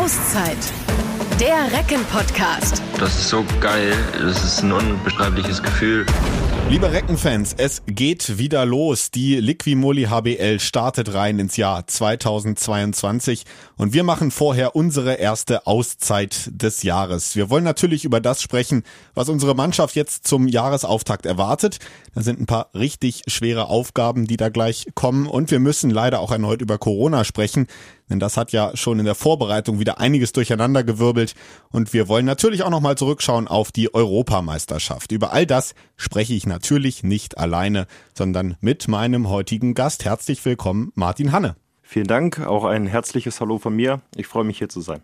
Auszeit. Der Recken-Podcast. Das ist so geil. Das ist ein unbeschreibliches Gefühl. Liebe Reckenfans, es geht wieder los. Die Liquimoli HBL startet rein ins Jahr 2022 und wir machen vorher unsere erste Auszeit des Jahres. Wir wollen natürlich über das sprechen, was unsere Mannschaft jetzt zum Jahresauftakt erwartet. Da sind ein paar richtig schwere Aufgaben, die da gleich kommen und wir müssen leider auch erneut über Corona sprechen, denn das hat ja schon in der Vorbereitung wieder einiges durcheinander gewirbelt und wir wollen natürlich auch nochmal zurückschauen auf die Europameisterschaft. Über all das spreche ich natürlich nicht alleine, sondern mit meinem heutigen Gast. Herzlich willkommen, Martin Hanne. Vielen Dank, auch ein herzliches Hallo von mir. Ich freue mich hier zu sein.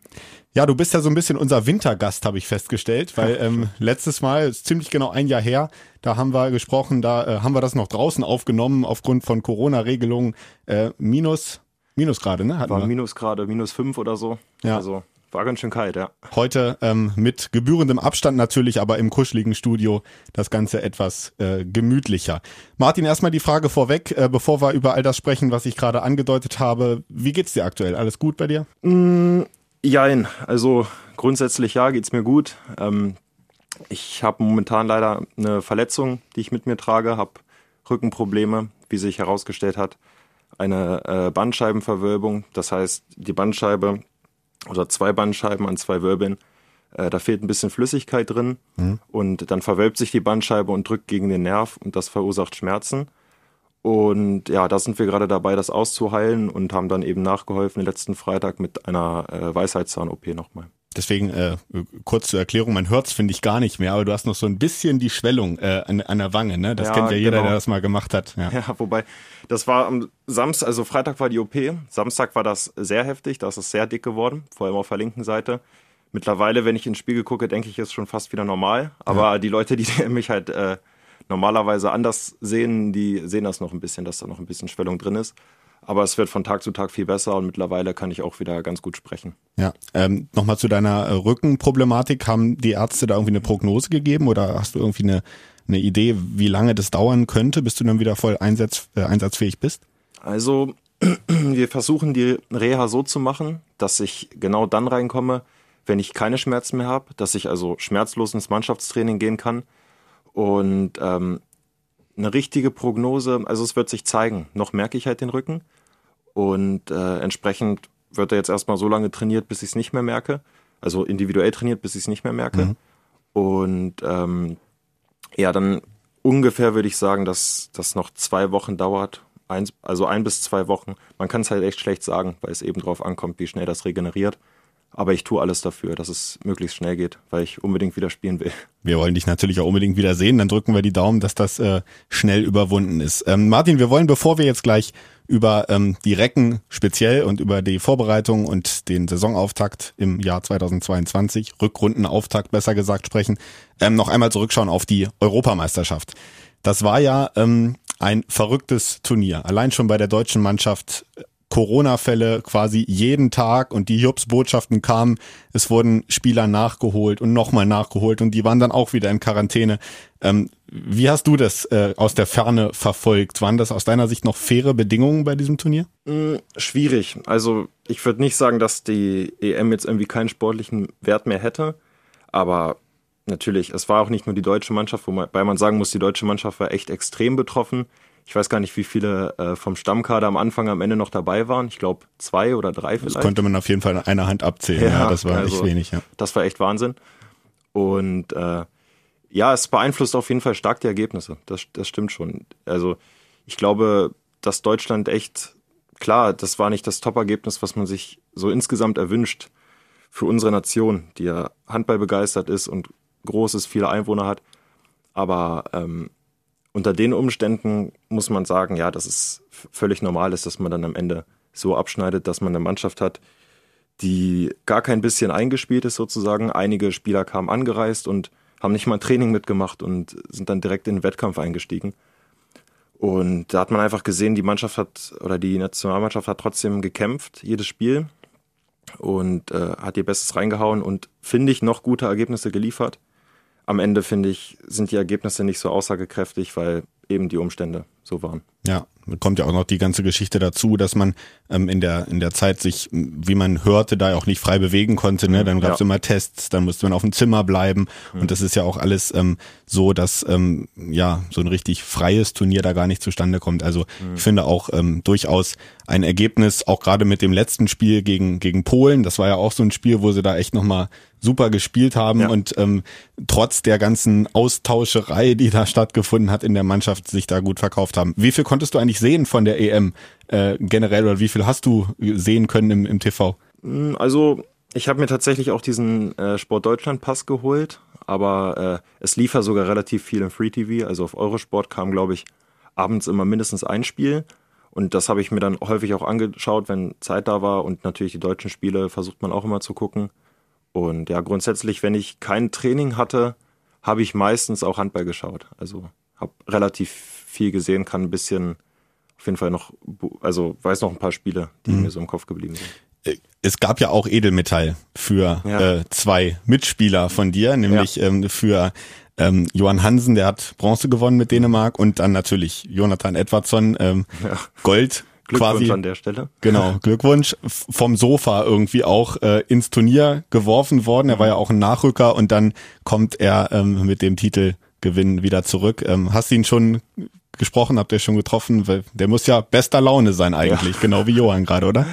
Ja, du bist ja so ein bisschen unser Wintergast, habe ich festgestellt, weil ähm, letztes Mal, ist ziemlich genau ein Jahr her, da haben wir gesprochen, da äh, haben wir das noch draußen aufgenommen aufgrund von Corona-Regelungen. Äh, minus Minusgrade, ne? Hatten war wir. Minusgrade, minus fünf oder so. Ja. Also war ganz schön kalt, ja. Heute ähm, mit gebührendem Abstand natürlich, aber im kuscheligen Studio das Ganze etwas äh, gemütlicher. Martin, erstmal die Frage vorweg, äh, bevor wir über all das sprechen, was ich gerade angedeutet habe. Wie geht's dir aktuell? Alles gut bei dir? Mm, jein. Also grundsätzlich ja, geht's mir gut. Ähm, ich habe momentan leider eine Verletzung, die ich mit mir trage, habe Rückenprobleme, wie sich herausgestellt hat eine äh, Bandscheibenverwölbung. Das heißt, die Bandscheibe oder zwei Bandscheiben an zwei Wirbeln, äh, da fehlt ein bisschen Flüssigkeit drin mhm. und dann verwölbt sich die Bandscheibe und drückt gegen den Nerv und das verursacht Schmerzen. Und ja, da sind wir gerade dabei, das auszuheilen und haben dann eben nachgeholfen letzten Freitag mit einer äh, Weisheitszahn-OP nochmal. Deswegen äh, kurz zur Erklärung, man hört's finde ich gar nicht mehr, aber du hast noch so ein bisschen die Schwellung äh, an, an der Wange, ne? Das ja, kennt ja jeder, genau. der das mal gemacht hat. Ja. ja, wobei, das war am Samstag, also Freitag war die OP, Samstag war das sehr heftig, da ist es sehr dick geworden, vor allem auf der linken Seite. Mittlerweile, wenn ich ins Spiegel gucke, denke ich, ist schon fast wieder normal. Aber ja. die Leute, die mich halt äh, normalerweise anders sehen, die sehen das noch ein bisschen, dass da noch ein bisschen Schwellung drin ist. Aber es wird von Tag zu Tag viel besser und mittlerweile kann ich auch wieder ganz gut sprechen. Ja, ähm, nochmal zu deiner äh, Rückenproblematik. Haben die Ärzte da irgendwie eine Prognose gegeben oder hast du irgendwie eine, eine Idee, wie lange das dauern könnte, bis du dann wieder voll einsatz, äh, einsatzfähig bist? Also wir versuchen die Reha so zu machen, dass ich genau dann reinkomme, wenn ich keine Schmerzen mehr habe, dass ich also schmerzlos ins Mannschaftstraining gehen kann. Und ähm, eine richtige Prognose, also es wird sich zeigen. Noch merke ich halt den Rücken und äh, entsprechend wird er jetzt erstmal so lange trainiert, bis ich es nicht mehr merke. Also individuell trainiert, bis ich es nicht mehr merke. Mhm. Und ähm, ja, dann ungefähr würde ich sagen, dass das noch zwei Wochen dauert. Eins, also ein bis zwei Wochen. Man kann es halt echt schlecht sagen, weil es eben drauf ankommt, wie schnell das regeneriert. Aber ich tue alles dafür, dass es möglichst schnell geht, weil ich unbedingt wieder spielen will. Wir wollen dich natürlich auch unbedingt wieder sehen. Dann drücken wir die Daumen, dass das äh, schnell überwunden ist. Ähm, Martin, wir wollen, bevor wir jetzt gleich über ähm, die Recken speziell und über die Vorbereitung und den Saisonauftakt im Jahr 2022, Rückrundenauftakt besser gesagt sprechen, ähm, noch einmal zurückschauen auf die Europameisterschaft. Das war ja ähm, ein verrücktes Turnier. Allein schon bei der deutschen Mannschaft Corona-Fälle quasi jeden Tag und die Jobs-Botschaften kamen, es wurden Spieler nachgeholt und nochmal nachgeholt und die waren dann auch wieder in Quarantäne. Ähm, wie hast du das äh, aus der Ferne verfolgt? Waren das aus deiner Sicht noch faire Bedingungen bei diesem Turnier? Mm, schwierig. Also ich würde nicht sagen, dass die EM jetzt irgendwie keinen sportlichen Wert mehr hätte, aber natürlich, es war auch nicht nur die deutsche Mannschaft, wobei man sagen muss, die deutsche Mannschaft war echt extrem betroffen. Ich weiß gar nicht, wie viele äh, vom Stammkader am Anfang am Ende noch dabei waren. Ich glaube zwei oder drei vielleicht. Das konnte man auf jeden Fall in einer Hand abzählen. Ja, ja das war also, echt wenig. Ja. Das war echt Wahnsinn. Und äh, ja, es beeinflusst auf jeden Fall stark die Ergebnisse. Das, das stimmt schon. Also ich glaube, dass Deutschland echt, klar, das war nicht das Top-Ergebnis, was man sich so insgesamt erwünscht für unsere Nation, die ja Handball begeistert ist und großes, viele Einwohner hat. Aber ähm, unter den Umständen muss man sagen, ja, dass es völlig normal ist, dass man dann am Ende so abschneidet, dass man eine Mannschaft hat, die gar kein bisschen eingespielt ist sozusagen. Einige Spieler kamen angereist und haben nicht mal ein Training mitgemacht und sind dann direkt in den Wettkampf eingestiegen. Und da hat man einfach gesehen, die Mannschaft hat oder die Nationalmannschaft hat trotzdem gekämpft, jedes Spiel und äh, hat ihr Bestes reingehauen und finde ich noch gute Ergebnisse geliefert am Ende finde ich, sind die Ergebnisse nicht so aussagekräftig, weil eben die Umstände so waren. Ja, kommt ja auch noch die ganze Geschichte dazu, dass man ähm, in der in der Zeit sich, wie man hörte, da auch nicht frei bewegen konnte. Ne? Dann gab es ja. immer Tests, dann musste man auf dem Zimmer bleiben mhm. und das ist ja auch alles ähm, so, dass ähm, ja so ein richtig freies Turnier da gar nicht zustande kommt. Also mhm. ich finde auch ähm, durchaus ein Ergebnis, auch gerade mit dem letzten Spiel gegen gegen Polen. Das war ja auch so ein Spiel, wo sie da echt noch mal super gespielt haben ja. und ähm, trotz der ganzen Austauscherei, die da stattgefunden hat in der Mannschaft, sich da gut verkauft haben. Wie viel konntest du eigentlich sehen von der EM äh, generell oder wie viel hast du sehen können im, im TV? Hm, also ich habe mir tatsächlich auch diesen äh, Sport Deutschland Pass geholt, aber äh, es lief ja sogar relativ viel im Free TV. Also auf Eurosport kam, glaube ich, abends immer mindestens ein Spiel. Und das habe ich mir dann häufig auch angeschaut, wenn Zeit da war. Und natürlich die deutschen Spiele versucht man auch immer zu gucken. Und ja, grundsätzlich, wenn ich kein Training hatte, habe ich meistens auch Handball geschaut. Also habe relativ viel gesehen, kann ein bisschen auf jeden Fall noch, also weiß noch ein paar Spiele, die mhm. mir so im Kopf geblieben sind äh, es gab ja auch Edelmetall für ja. äh, zwei Mitspieler von dir, nämlich ja. ähm, für ähm, Johann Hansen, der hat Bronze gewonnen mit Dänemark und dann natürlich Jonathan Edwardsson ähm, ja. Gold Glückwunsch quasi, an der Stelle. Genau, Glückwunsch. Vom Sofa irgendwie auch äh, ins Turnier geworfen worden. Er war ja auch ein Nachrücker und dann kommt er ähm, mit dem Titelgewinn wieder zurück. Ähm, hast du ihn schon gesprochen? Habt ihr schon getroffen? Der muss ja bester Laune sein eigentlich, ja. genau wie Johann gerade, oder?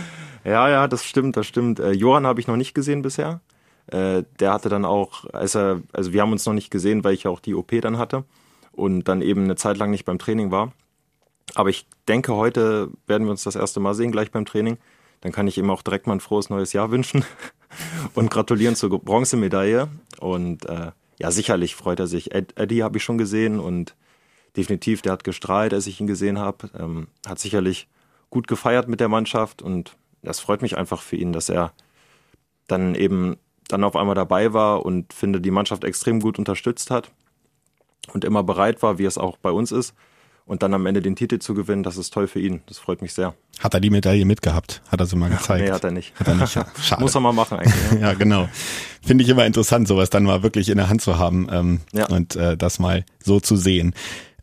Ja, ja, das stimmt, das stimmt. Äh, Johann habe ich noch nicht gesehen bisher. Äh, der hatte dann auch, als er, also wir haben uns noch nicht gesehen, weil ich ja auch die OP dann hatte und dann eben eine Zeit lang nicht beim Training war. Aber ich denke, heute werden wir uns das erste Mal sehen, gleich beim Training. Dann kann ich ihm auch direkt mal ein frohes neues Jahr wünschen und gratulieren zur Bronzemedaille. Und äh, ja, sicherlich freut er sich. Ed, Eddie habe ich schon gesehen und definitiv, der hat gestrahlt, als ich ihn gesehen habe. Ähm, hat sicherlich gut gefeiert mit der Mannschaft und das freut mich einfach für ihn, dass er dann eben dann auf einmal dabei war und finde die Mannschaft extrem gut unterstützt hat und immer bereit war, wie es auch bei uns ist und dann am Ende den Titel zu gewinnen, das ist toll für ihn. Das freut mich sehr. Hat er die Medaille mitgehabt? Hat er sie mal gezeigt? nee, hat er nicht. Hat er nicht. Schade. Muss er mal machen eigentlich. Ja, ja genau. Finde ich immer interessant, sowas dann mal wirklich in der Hand zu haben ähm, ja. und äh, das mal so zu sehen.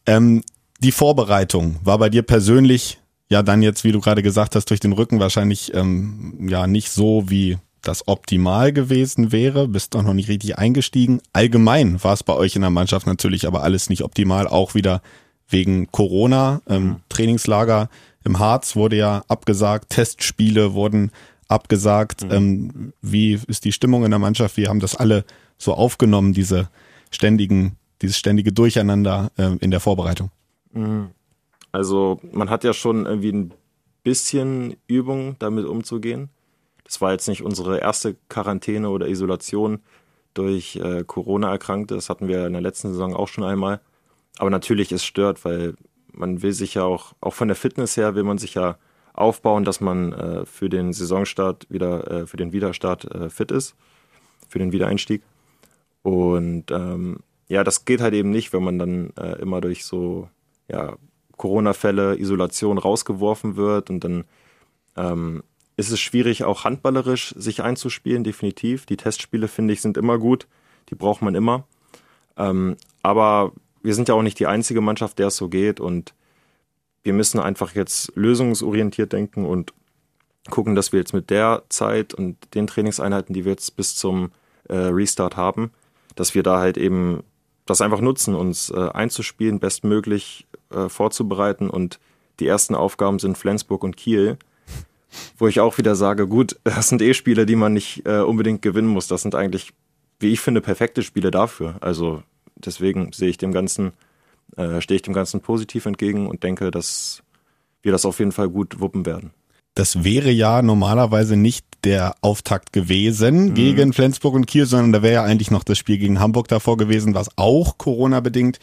Ähm, die Vorbereitung war bei dir persönlich ja dann jetzt, wie du gerade gesagt hast, durch den Rücken wahrscheinlich ähm, ja nicht so wie das optimal gewesen wäre, bist doch noch nicht richtig eingestiegen. Allgemein war es bei euch in der Mannschaft natürlich aber alles nicht optimal, auch wieder wegen Corona. Ähm, mhm. Trainingslager im Harz wurde ja abgesagt, Testspiele wurden abgesagt. Mhm. Ähm, wie ist die Stimmung in der Mannschaft? Wir haben das alle so aufgenommen, diese ständigen, dieses ständige Durcheinander äh, in der Vorbereitung. Mhm. Also man hat ja schon irgendwie ein bisschen Übung, damit umzugehen. Das war jetzt nicht unsere erste Quarantäne oder Isolation durch äh, Corona erkrankte. Das hatten wir in der letzten Saison auch schon einmal. Aber natürlich, es stört, weil man will sich ja auch, auch von der Fitness her will man sich ja aufbauen, dass man äh, für den Saisonstart wieder, äh, für den Wiederstart äh, fit ist, für den Wiedereinstieg. Und ähm, ja, das geht halt eben nicht, wenn man dann äh, immer durch so ja, Corona-Fälle, Isolation rausgeworfen wird und dann ähm, ist es schwierig, auch handballerisch sich einzuspielen, definitiv. Die Testspiele, finde ich, sind immer gut, die braucht man immer. Ähm, aber wir sind ja auch nicht die einzige Mannschaft, der es so geht und wir müssen einfach jetzt lösungsorientiert denken und gucken, dass wir jetzt mit der Zeit und den Trainingseinheiten, die wir jetzt bis zum äh, Restart haben, dass wir da halt eben das einfach nutzen, uns äh, einzuspielen, bestmöglich äh, vorzubereiten und die ersten Aufgaben sind Flensburg und Kiel, wo ich auch wieder sage, gut, das sind eh Spiele, die man nicht äh, unbedingt gewinnen muss. Das sind eigentlich, wie ich finde, perfekte Spiele dafür. Also deswegen sehe ich dem Ganzen, äh, stehe ich dem Ganzen positiv entgegen und denke, dass wir das auf jeden Fall gut wuppen werden. Das wäre ja normalerweise nicht der Auftakt gewesen mhm. gegen Flensburg und Kiel, sondern da wäre ja eigentlich noch das Spiel gegen Hamburg davor gewesen, was auch Corona-bedingt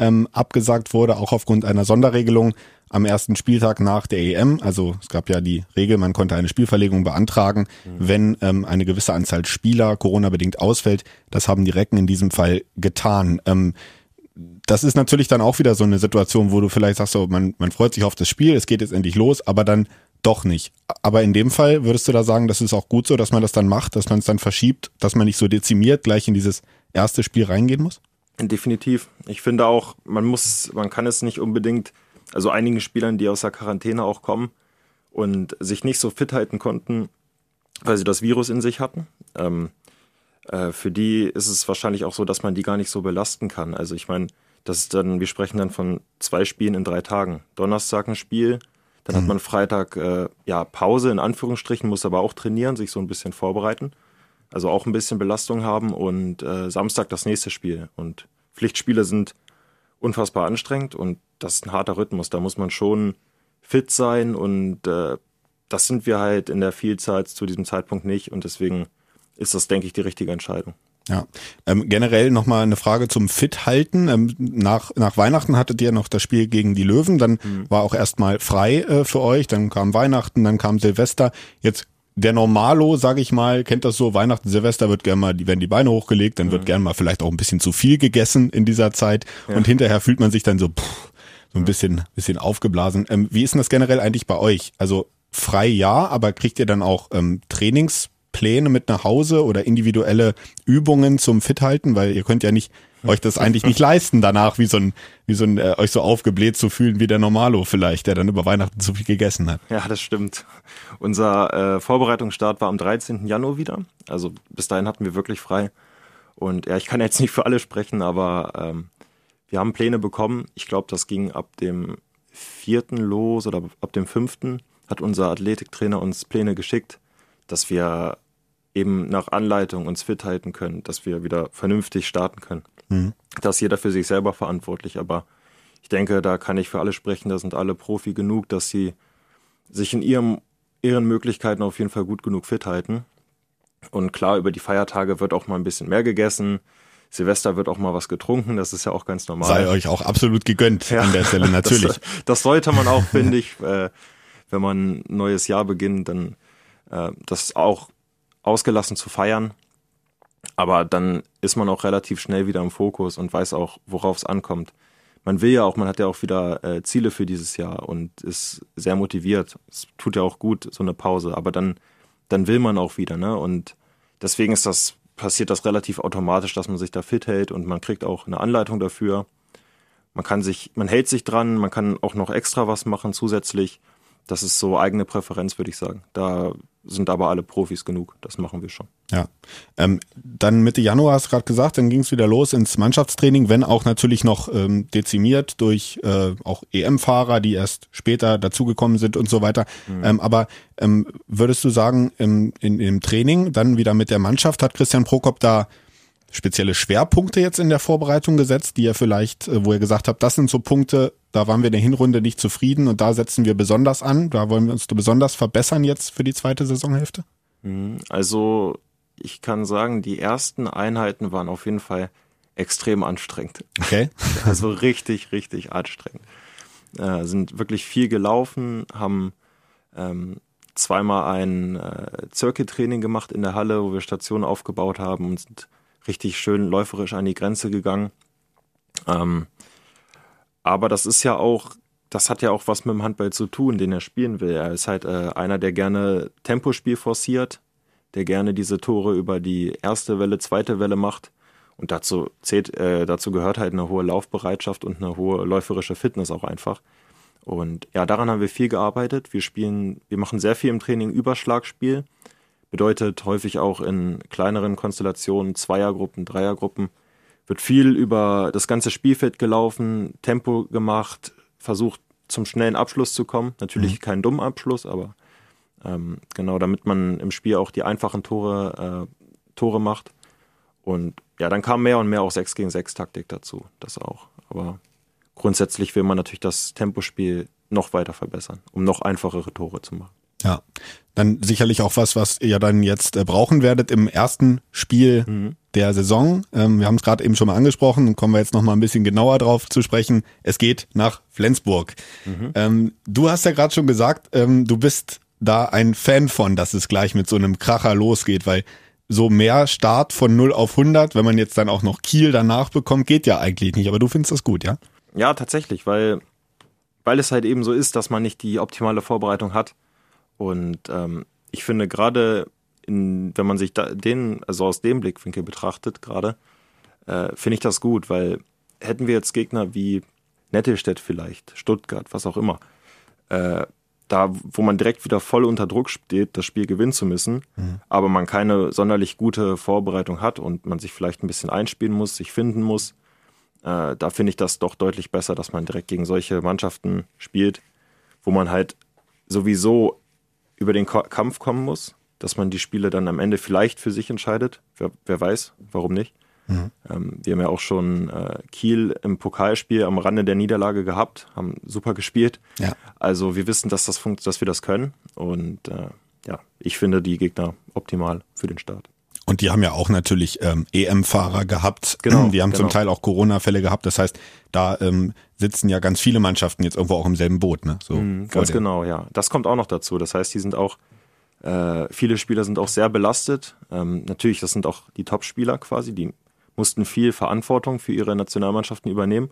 ähm, abgesagt wurde, auch aufgrund einer Sonderregelung am ersten Spieltag nach der EM. Also es gab ja die Regel, man konnte eine Spielverlegung beantragen, mhm. wenn ähm, eine gewisse Anzahl Spieler Corona-bedingt ausfällt. Das haben die Recken in diesem Fall getan. Ähm, das ist natürlich dann auch wieder so eine Situation, wo du vielleicht sagst, so, man, man freut sich auf das Spiel, es geht jetzt endlich los, aber dann doch nicht. Aber in dem Fall würdest du da sagen, das ist auch gut so, dass man das dann macht, dass man es dann verschiebt, dass man nicht so dezimiert gleich in dieses erste Spiel reingehen muss? Definitiv. Ich finde auch, man muss, man kann es nicht unbedingt also einigen Spielern, die aus der Quarantäne auch kommen und sich nicht so fit halten konnten, weil sie das Virus in sich hatten. Ähm, äh, für die ist es wahrscheinlich auch so, dass man die gar nicht so belasten kann. Also ich meine, das ist dann, wir sprechen dann von zwei Spielen in drei Tagen. Donnerstag ein Spiel, dann mhm. hat man Freitag äh, ja Pause in Anführungsstrichen, muss aber auch trainieren, sich so ein bisschen vorbereiten. Also auch ein bisschen Belastung haben und äh, Samstag das nächste Spiel. Und Pflichtspiele sind unfassbar anstrengend und das ist ein harter Rhythmus. Da muss man schon fit sein und äh, das sind wir halt in der Vielzahl zu diesem Zeitpunkt nicht und deswegen ist das, denke ich, die richtige Entscheidung. Ja, ähm, generell nochmal eine Frage zum Fit-Halten. Ähm, nach, nach Weihnachten hattet ihr noch das Spiel gegen die Löwen, dann mhm. war auch erstmal frei äh, für euch, dann kam Weihnachten, dann kam Silvester. Jetzt der Normalo, sage ich mal, kennt das so, Weihnachten, Silvester wird gerne mal, die werden die Beine hochgelegt, dann mhm. wird gerne mal vielleicht auch ein bisschen zu viel gegessen in dieser Zeit ja. und hinterher fühlt man sich dann so, pff, so ein bisschen, bisschen aufgeblasen. Ähm, wie ist denn das generell eigentlich bei euch? Also frei ja, aber kriegt ihr dann auch ähm, Trainingspläne mit nach Hause oder individuelle Übungen zum Fithalten? Weil ihr könnt ja nicht euch das eigentlich nicht leisten, danach wie so ein, wie so ein, äh, euch so aufgebläht zu fühlen wie der Normalo vielleicht, der dann über Weihnachten zu viel gegessen hat. Ja, das stimmt. Unser äh, Vorbereitungsstart war am 13. Januar wieder. Also bis dahin hatten wir wirklich frei. Und ja, ich kann jetzt nicht für alle sprechen, aber ähm, wir haben Pläne bekommen. Ich glaube, das ging ab dem vierten los oder ab dem fünften hat unser Athletiktrainer uns Pläne geschickt, dass wir eben nach Anleitung uns fit halten können, dass wir wieder vernünftig starten können. Mhm. Da ist jeder für sich selber verantwortlich, aber ich denke, da kann ich für alle sprechen, da sind alle Profi genug, dass sie sich in ihrem, ihren Möglichkeiten auf jeden Fall gut genug fit halten. Und klar, über die Feiertage wird auch mal ein bisschen mehr gegessen. Silvester wird auch mal was getrunken, das ist ja auch ganz normal. Sei euch auch absolut gegönnt ja, an der Stelle, natürlich. Das, das sollte man auch, finde ich, äh, wenn man ein neues Jahr beginnt, dann äh, das auch ausgelassen zu feiern. Aber dann ist man auch relativ schnell wieder im Fokus und weiß auch, worauf es ankommt. Man will ja auch, man hat ja auch wieder äh, Ziele für dieses Jahr und ist sehr motiviert. Es tut ja auch gut, so eine Pause. Aber dann, dann will man auch wieder, ne? Und deswegen ist das, passiert das relativ automatisch, dass man sich da fit hält und man kriegt auch eine Anleitung dafür. Man kann sich, man hält sich dran, man kann auch noch extra was machen zusätzlich. Das ist so eigene Präferenz, würde ich sagen. Da sind aber alle Profis genug. Das machen wir schon. Ja. Ähm, dann Mitte Januar hast du gerade gesagt, dann ging es wieder los ins Mannschaftstraining, wenn auch natürlich noch ähm, dezimiert durch äh, auch EM-Fahrer, die erst später dazugekommen sind und so weiter. Mhm. Ähm, aber ähm, würdest du sagen, im, in, im Training, dann wieder mit der Mannschaft, hat Christian Prokop da spezielle Schwerpunkte jetzt in der Vorbereitung gesetzt, die er vielleicht, äh, wo er gesagt hat, das sind so Punkte, da waren wir in der Hinrunde nicht zufrieden und da setzen wir besonders an, da wollen wir uns besonders verbessern jetzt für die zweite Saisonhälfte? Mhm. Also ich kann sagen, die ersten Einheiten waren auf jeden Fall extrem anstrengend. Okay. Also richtig, richtig anstrengend. Äh, sind wirklich viel gelaufen, haben ähm, zweimal ein äh, Circuit-Training gemacht in der Halle, wo wir Stationen aufgebaut haben und sind richtig schön läuferisch an die Grenze gegangen. Ähm, aber das ist ja auch, das hat ja auch was mit dem Handball zu tun, den er spielen will. Er ist halt äh, einer, der gerne Tempospiel forciert, der gerne diese Tore über die erste Welle, zweite Welle macht. Und dazu zählt, äh, dazu gehört halt eine hohe Laufbereitschaft und eine hohe läuferische Fitness auch einfach. Und ja, daran haben wir viel gearbeitet. Wir spielen, wir machen sehr viel im Training Überschlagspiel. Bedeutet häufig auch in kleineren Konstellationen, Zweiergruppen, Dreiergruppen, wird viel über das ganze Spielfeld gelaufen, Tempo gemacht, versucht zum schnellen Abschluss zu kommen. Natürlich mhm. kein dummer Abschluss, aber ähm, genau, damit man im Spiel auch die einfachen Tore, äh, Tore macht. Und ja, dann kam mehr und mehr auch 6 gegen 6 Taktik dazu, das auch. Aber grundsätzlich will man natürlich das Tempospiel noch weiter verbessern, um noch einfachere Tore zu machen. Ja, dann sicherlich auch was, was ihr dann jetzt äh, brauchen werdet im ersten Spiel mhm. der Saison. Ähm, wir haben es gerade eben schon mal angesprochen und kommen wir jetzt noch mal ein bisschen genauer drauf zu sprechen. Es geht nach Flensburg. Mhm. Ähm, du hast ja gerade schon gesagt, ähm, du bist da ein Fan von, dass es gleich mit so einem Kracher losgeht, weil so mehr Start von 0 auf 100, wenn man jetzt dann auch noch Kiel danach bekommt, geht ja eigentlich nicht. Aber du findest das gut, ja? Ja, tatsächlich, weil, weil es halt eben so ist, dass man nicht die optimale Vorbereitung hat. Und ähm, ich finde gerade, wenn man sich da, den, also aus dem Blickwinkel betrachtet gerade, äh, finde ich das gut, weil hätten wir jetzt Gegner wie Nettelstedt vielleicht, Stuttgart, was auch immer. Äh, da, wo man direkt wieder voll unter Druck steht, das Spiel gewinnen zu müssen, mhm. aber man keine sonderlich gute Vorbereitung hat und man sich vielleicht ein bisschen einspielen muss, sich finden muss, äh, da finde ich das doch deutlich besser, dass man direkt gegen solche Mannschaften spielt, wo man halt sowieso über den Kampf kommen muss, dass man die Spiele dann am Ende vielleicht für sich entscheidet. Wer, wer weiß, warum nicht. Mhm. Ähm, wir haben ja auch schon äh, Kiel im Pokalspiel am Rande der Niederlage gehabt, haben super gespielt. Ja. Also wir wissen, dass, das dass wir das können. Und äh, ja, ich finde die Gegner optimal für den Start. Und die haben ja auch natürlich ähm, EM-Fahrer gehabt. Genau. Die haben genau. zum Teil auch Corona-Fälle gehabt. Das heißt, da ähm, sitzen ja ganz viele Mannschaften jetzt irgendwo auch im selben Boot. Ne? So mhm, ganz genau, ja. Das kommt auch noch dazu. Das heißt, die sind auch, äh, viele Spieler sind auch sehr belastet. Ähm, natürlich, das sind auch die Top-Spieler quasi, die mussten viel Verantwortung für ihre Nationalmannschaften übernehmen.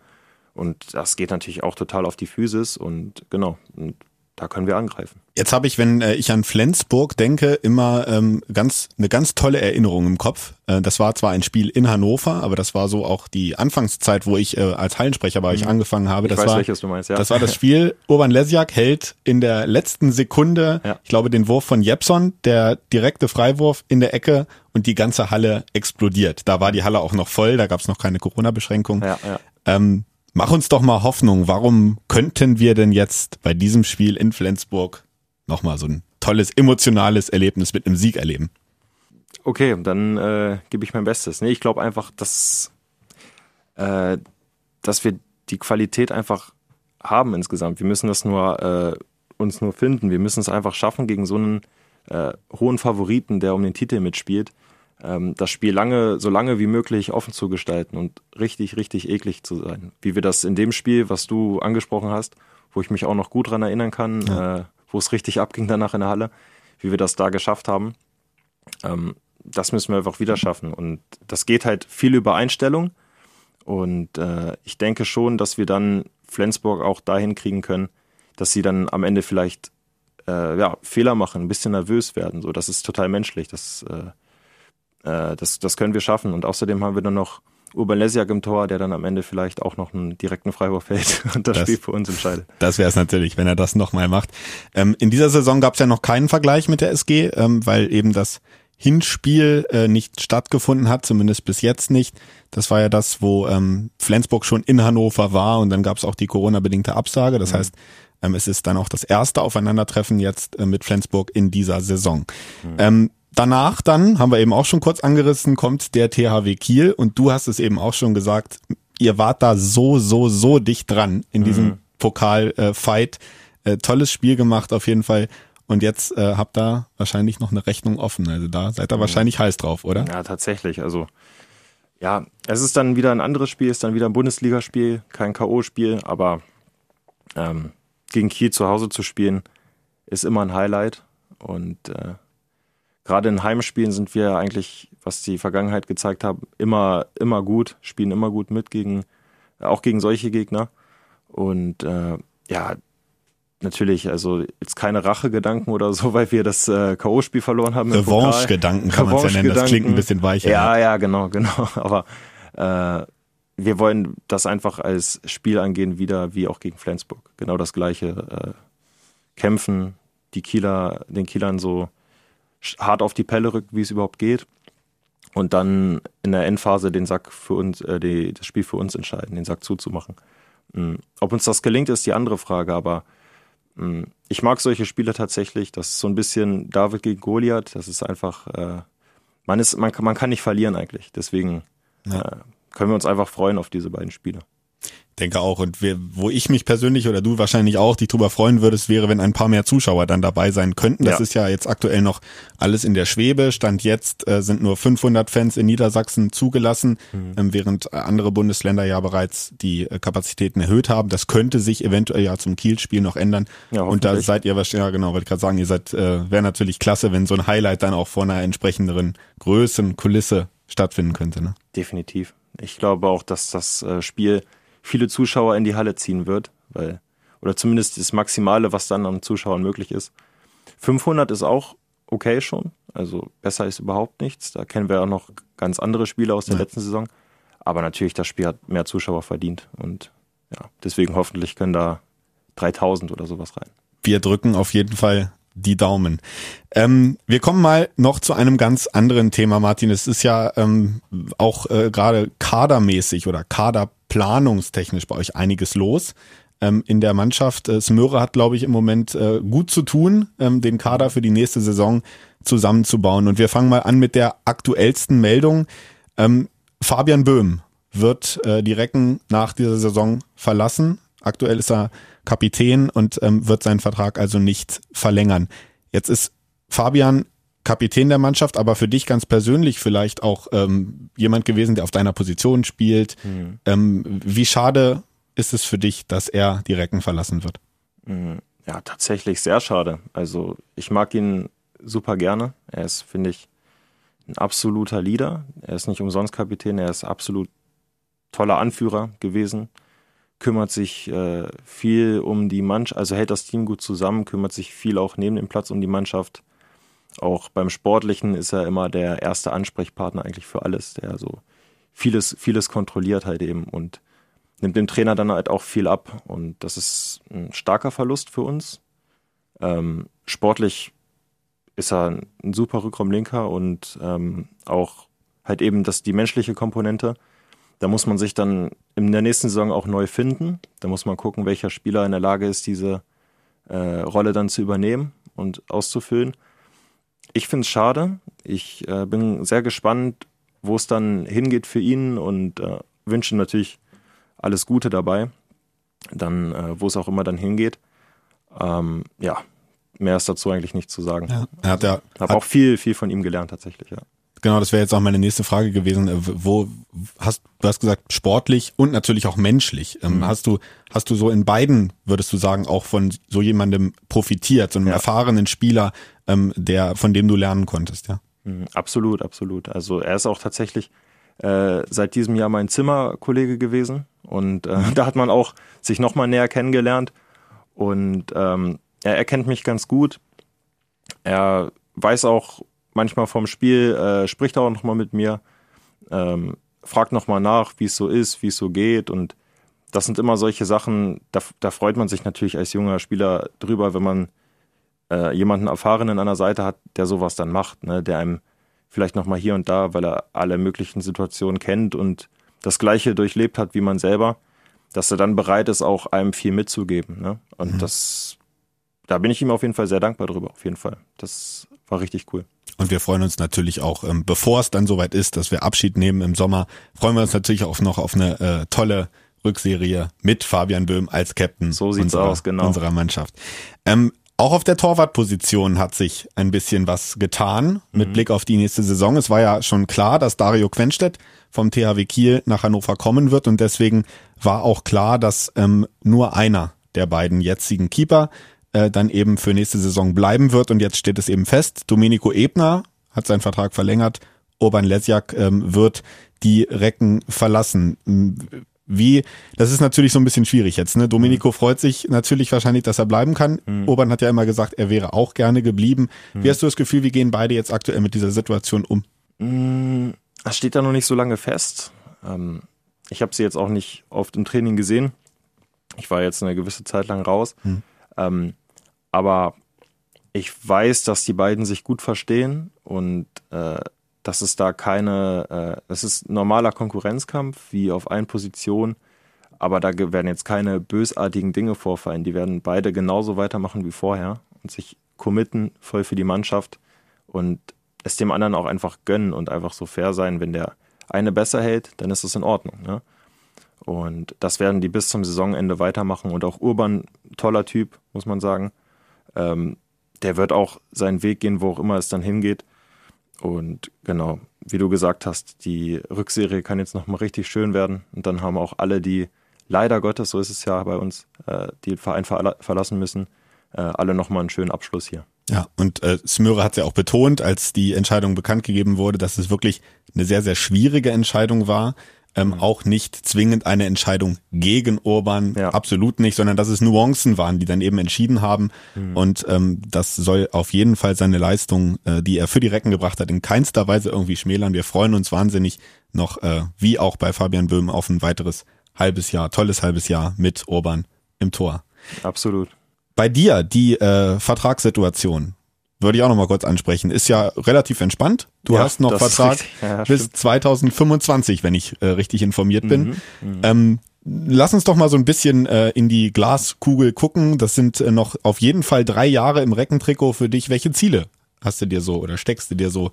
Und das geht natürlich auch total auf die Physis und genau, und da können wir angreifen. Jetzt habe ich, wenn äh, ich an Flensburg denke, immer ähm, ganz eine ganz tolle Erinnerung im Kopf. Äh, das war zwar ein Spiel in Hannover, aber das war so auch die Anfangszeit, wo ich äh, als Hallensprecher bei euch mhm. angefangen habe. Ich das weiß, war, welches du meinst, ja. Das war das Spiel. Urban Lesjak hält in der letzten Sekunde, ja. ich glaube, den Wurf von Jepson, der direkte Freiwurf in der Ecke und die ganze Halle explodiert. Da war die Halle auch noch voll, da gab es noch keine Corona-Beschränkung. Ja, ja. Ähm, mach uns doch mal Hoffnung. Warum könnten wir denn jetzt bei diesem Spiel in Flensburg nochmal so ein tolles emotionales Erlebnis mit einem Sieg erleben? Okay, dann äh, gebe ich mein Bestes. Nee, ich glaube einfach, dass, äh, dass wir die Qualität einfach haben insgesamt. Wir müssen das nur äh, uns nur finden. Wir müssen es einfach schaffen gegen so einen äh, hohen Favoriten, der um den Titel mitspielt, ähm, das Spiel lange, so lange wie möglich offen zu gestalten und richtig, richtig eklig zu sein. Wie wir das in dem Spiel, was du angesprochen hast, wo ich mich auch noch gut dran erinnern kann, ja. äh, wo es richtig abging danach in der Halle, wie wir das da geschafft haben. Ähm, das müssen wir einfach wieder schaffen. Und das geht halt viel über Einstellung. Und äh, ich denke schon, dass wir dann Flensburg auch dahin kriegen können, dass sie dann am Ende vielleicht äh, ja, Fehler machen, ein bisschen nervös werden. So, das ist total menschlich. Das äh, äh, das, das können wir schaffen. Und außerdem haben wir dann noch Urban Lesiak im Tor, der dann am Ende vielleicht auch noch einen direkten Freiwurf hält und das, das Spiel für uns entscheidet. Das wäre es natürlich, wenn er das nochmal macht. Ähm, in dieser Saison gab es ja noch keinen Vergleich mit der SG, ähm, weil eben das Hinspiel äh, nicht stattgefunden hat, zumindest bis jetzt nicht. Das war ja das, wo ähm, Flensburg schon in Hannover war und dann gab es auch die Corona-bedingte Absage. Das mhm. heißt, ähm, es ist dann auch das erste Aufeinandertreffen jetzt äh, mit Flensburg in dieser Saison. Mhm. Ähm, Danach dann, haben wir eben auch schon kurz angerissen, kommt der THW Kiel und du hast es eben auch schon gesagt, ihr wart da so, so, so dicht dran in diesem mhm. Pokal-Fight. Äh, tolles Spiel gemacht auf jeden Fall. Und jetzt äh, habt da wahrscheinlich noch eine Rechnung offen. Also da seid ihr mhm. wahrscheinlich heiß drauf, oder? Ja, tatsächlich. Also ja, es ist dann wieder ein anderes Spiel, ist dann wieder ein Bundesligaspiel, kein K.O.-Spiel, aber ähm, gegen Kiel zu Hause zu spielen, ist immer ein Highlight. Und äh, gerade in Heimspielen sind wir eigentlich, was die Vergangenheit gezeigt hat, immer, immer gut, spielen immer gut mit gegen, auch gegen solche Gegner. Und äh, ja, natürlich, also jetzt keine Rachegedanken oder so, weil wir das äh, K.O.-Spiel verloren haben. Revanche-Gedanken kann man es ja nennen, das klingt ein bisschen weicher. Ja, ja, genau, genau. Aber äh, wir wollen das einfach als Spiel angehen, wieder wie auch gegen Flensburg. Genau das gleiche. Äh, kämpfen, die Kieler, den Kielern so hart auf die Pelle rückt, wie es überhaupt geht. Und dann in der Endphase den Sack für uns, äh, die, das Spiel für uns entscheiden, den Sack zuzumachen. Mhm. Ob uns das gelingt, ist die andere Frage, aber mh, ich mag solche Spiele tatsächlich. Das ist so ein bisschen David gegen Goliath. Das ist einfach, äh, man, ist, man, man kann nicht verlieren eigentlich. Deswegen ja. äh, können wir uns einfach freuen auf diese beiden Spiele denke auch. Und wir, wo ich mich persönlich oder du wahrscheinlich auch dich drüber freuen würdest, wäre, wenn ein paar mehr Zuschauer dann dabei sein könnten. Das ja. ist ja jetzt aktuell noch alles in der Schwebe. Stand jetzt äh, sind nur 500 Fans in Niedersachsen zugelassen, mhm. ähm, während andere Bundesländer ja bereits die äh, Kapazitäten erhöht haben. Das könnte sich eventuell ja zum Kielspiel noch ändern. Ja, Und da seid ihr wahrscheinlich, ja genau, wollte ich gerade sagen, ihr seid, äh, wäre natürlich klasse, wenn so ein Highlight dann auch vor einer entsprechenden Größen, Kulisse stattfinden könnte. Ne? Definitiv. Ich glaube auch, dass das äh, Spiel viele Zuschauer in die Halle ziehen wird, weil, oder zumindest das Maximale, was dann an Zuschauern möglich ist. 500 ist auch okay schon, also besser ist überhaupt nichts. Da kennen wir auch noch ganz andere Spiele aus der ja. letzten Saison. Aber natürlich, das Spiel hat mehr Zuschauer verdient und ja, deswegen hoffentlich können da 3000 oder sowas rein. Wir drücken auf jeden Fall die Daumen. Ähm, wir kommen mal noch zu einem ganz anderen Thema, Martin. Es ist ja ähm, auch äh, gerade kadermäßig oder kaderplanungstechnisch bei euch einiges los ähm, in der Mannschaft. Äh, Smöre hat, glaube ich, im Moment äh, gut zu tun, ähm, den Kader für die nächste Saison zusammenzubauen. Und wir fangen mal an mit der aktuellsten Meldung. Ähm, Fabian Böhm wird äh, die Recken nach dieser Saison verlassen. Aktuell ist er Kapitän und ähm, wird seinen Vertrag also nicht verlängern. Jetzt ist Fabian Kapitän der Mannschaft, aber für dich ganz persönlich vielleicht auch ähm, jemand gewesen, der auf deiner Position spielt. Mhm. Ähm, wie schade ist es für dich, dass er die Recken verlassen wird? Mhm. Ja, tatsächlich sehr schade. Also ich mag ihn super gerne. Er ist, finde ich, ein absoluter Leader. Er ist nicht umsonst Kapitän, er ist absolut toller Anführer gewesen, kümmert sich äh, viel um die Mannschaft, also hält das Team gut zusammen, kümmert sich viel auch neben dem Platz um die Mannschaft. Auch beim Sportlichen ist er immer der erste Ansprechpartner eigentlich für alles, der so vieles, vieles kontrolliert halt eben und nimmt dem Trainer dann halt auch viel ab. Und das ist ein starker Verlust für uns. Ähm, sportlich ist er ein super Rückraumlinker und ähm, auch halt eben das, die menschliche Komponente da muss man sich dann in der nächsten Saison auch neu finden. Da muss man gucken, welcher Spieler in der Lage ist, diese äh, Rolle dann zu übernehmen und auszufüllen. Ich finde es schade. Ich äh, bin sehr gespannt, wo es dann hingeht für ihn und äh, wünsche natürlich alles Gute dabei. Dann, äh, wo es auch immer dann hingeht. Ähm, ja, mehr ist dazu eigentlich nicht zu sagen. Ja, er hat ja, habe auch viel, viel von ihm gelernt tatsächlich, ja. Genau, das wäre jetzt auch meine nächste Frage gewesen. Äh, wo hast du hast gesagt sportlich und natürlich auch menschlich. Ähm, mhm. Hast du hast du so in beiden würdest du sagen auch von so jemandem profitiert, so einem ja. erfahrenen Spieler, ähm, der von dem du lernen konntest, ja? Mhm, absolut, absolut. Also er ist auch tatsächlich äh, seit diesem Jahr mein Zimmerkollege gewesen und äh, mhm. da hat man auch sich noch mal näher kennengelernt und ähm, er erkennt mich ganz gut. Er weiß auch manchmal vom Spiel, äh, spricht auch nochmal mit mir, ähm, fragt nochmal nach, wie es so ist, wie es so geht und das sind immer solche Sachen, da, da freut man sich natürlich als junger Spieler drüber, wenn man äh, jemanden Erfahrenen an der Seite hat, der sowas dann macht, ne, der einem vielleicht nochmal hier und da, weil er alle möglichen Situationen kennt und das Gleiche durchlebt hat wie man selber, dass er dann bereit ist, auch einem viel mitzugeben. Ne? Und mhm. das, da bin ich ihm auf jeden Fall sehr dankbar drüber, auf jeden Fall. Das war richtig cool. Und wir freuen uns natürlich auch, ähm, bevor es dann soweit ist, dass wir Abschied nehmen im Sommer, freuen wir uns natürlich auch noch auf eine äh, tolle Rückserie mit Fabian Böhm als Captain so sieht's unserer, aus, genau. unserer Mannschaft. Ähm, auch auf der Torwartposition hat sich ein bisschen was getan mit mhm. Blick auf die nächste Saison. Es war ja schon klar, dass Dario Quenstedt vom THW Kiel nach Hannover kommen wird und deswegen war auch klar, dass ähm, nur einer der beiden jetzigen Keeper äh, dann eben für nächste Saison bleiben wird. Und jetzt steht es eben fest, Domenico Ebner hat seinen Vertrag verlängert, Urban Lesjak ähm, wird die Recken verlassen. Wie, das ist natürlich so ein bisschen schwierig jetzt. Ne? Domenico mhm. freut sich natürlich wahrscheinlich, dass er bleiben kann. Mhm. Urban hat ja immer gesagt, er wäre auch gerne geblieben. Mhm. Wie hast du das Gefühl, wie gehen beide jetzt aktuell mit dieser Situation um? Mm, das steht da noch nicht so lange fest. Ähm, ich habe sie jetzt auch nicht oft im Training gesehen. Ich war jetzt eine gewisse Zeit lang raus. Mhm. Ähm, aber ich weiß, dass die beiden sich gut verstehen und äh, dass es da keine, äh, es ist ein normaler Konkurrenzkampf wie auf allen Positionen, aber da werden jetzt keine bösartigen Dinge vorfallen. Die werden beide genauso weitermachen wie vorher und sich committen voll für die Mannschaft und es dem anderen auch einfach gönnen und einfach so fair sein, wenn der eine besser hält, dann ist es in Ordnung. Ne? Und das werden die bis zum Saisonende weitermachen. Und auch Urban, toller Typ, muss man sagen. Ähm, der wird auch seinen Weg gehen, wo auch immer es dann hingeht. Und genau, wie du gesagt hast, die Rückserie kann jetzt nochmal richtig schön werden. Und dann haben auch alle, die leider Gottes, so ist es ja bei uns, äh, die Verein verlassen müssen, äh, alle nochmal einen schönen Abschluss hier. Ja, und äh, Smöre hat ja auch betont, als die Entscheidung bekannt gegeben wurde, dass es wirklich eine sehr, sehr schwierige Entscheidung war ähm, mhm. auch nicht zwingend eine Entscheidung gegen Urban, ja. absolut nicht, sondern dass es Nuancen waren, die dann eben entschieden haben. Mhm. Und ähm, das soll auf jeden Fall seine Leistung, äh, die er für die Recken gebracht hat, in keinster Weise irgendwie schmälern. Wir freuen uns wahnsinnig noch, äh, wie auch bei Fabian Böhm, auf ein weiteres halbes Jahr, tolles halbes Jahr mit Urban im Tor. Absolut. Bei dir, die äh, Vertragssituation, würde ich auch noch mal kurz ansprechen, ist ja relativ entspannt. Du Ja, hast noch Vertrag. Ja, bis stimmt. 2025, wenn ich äh, richtig informiert bin. Mhm, Ähm, lass uns doch mal so ein bisschen äh, in die Glaskugel gucken. Das sind äh, noch auf jeden Fall drei Jahre im Reckentrikot für dich. Welche Ziele hast du dir so oder steckst du dir so?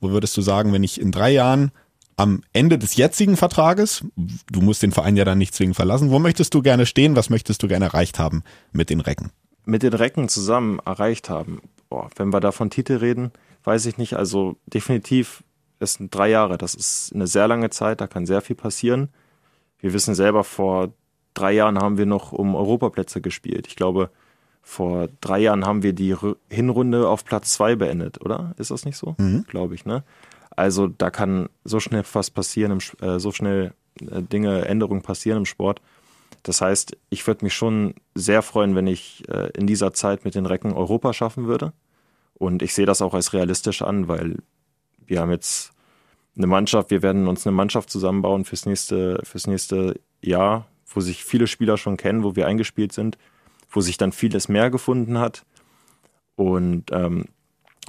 Wo würdest du sagen, wenn ich in drei Jahren am Ende des jetzigen Vertrages, du musst den Verein ja dann nicht zwingend verlassen, wo möchtest du gerne stehen? Was möchtest du gerne erreicht haben mit den Recken? mit den Recken zusammen erreicht haben. Boah, wenn wir da von Titel reden, weiß ich nicht. Also definitiv, es sind drei Jahre. Das ist eine sehr lange Zeit. Da kann sehr viel passieren. Wir wissen selber, vor drei Jahren haben wir noch um Europaplätze gespielt. Ich glaube, vor drei Jahren haben wir die Hinrunde auf Platz zwei beendet, oder? Ist das nicht so? Glaube ich, ne? Also da kann so schnell was passieren, im, äh, so schnell äh, Dinge, Änderungen passieren im Sport. Das heißt, ich würde mich schon sehr freuen, wenn ich äh, in dieser Zeit mit den Recken Europa schaffen würde. Und ich sehe das auch als realistisch an, weil wir haben jetzt eine Mannschaft, wir werden uns eine Mannschaft zusammenbauen fürs nächste, fürs nächste Jahr, wo sich viele Spieler schon kennen, wo wir eingespielt sind, wo sich dann vieles mehr gefunden hat. Und ähm,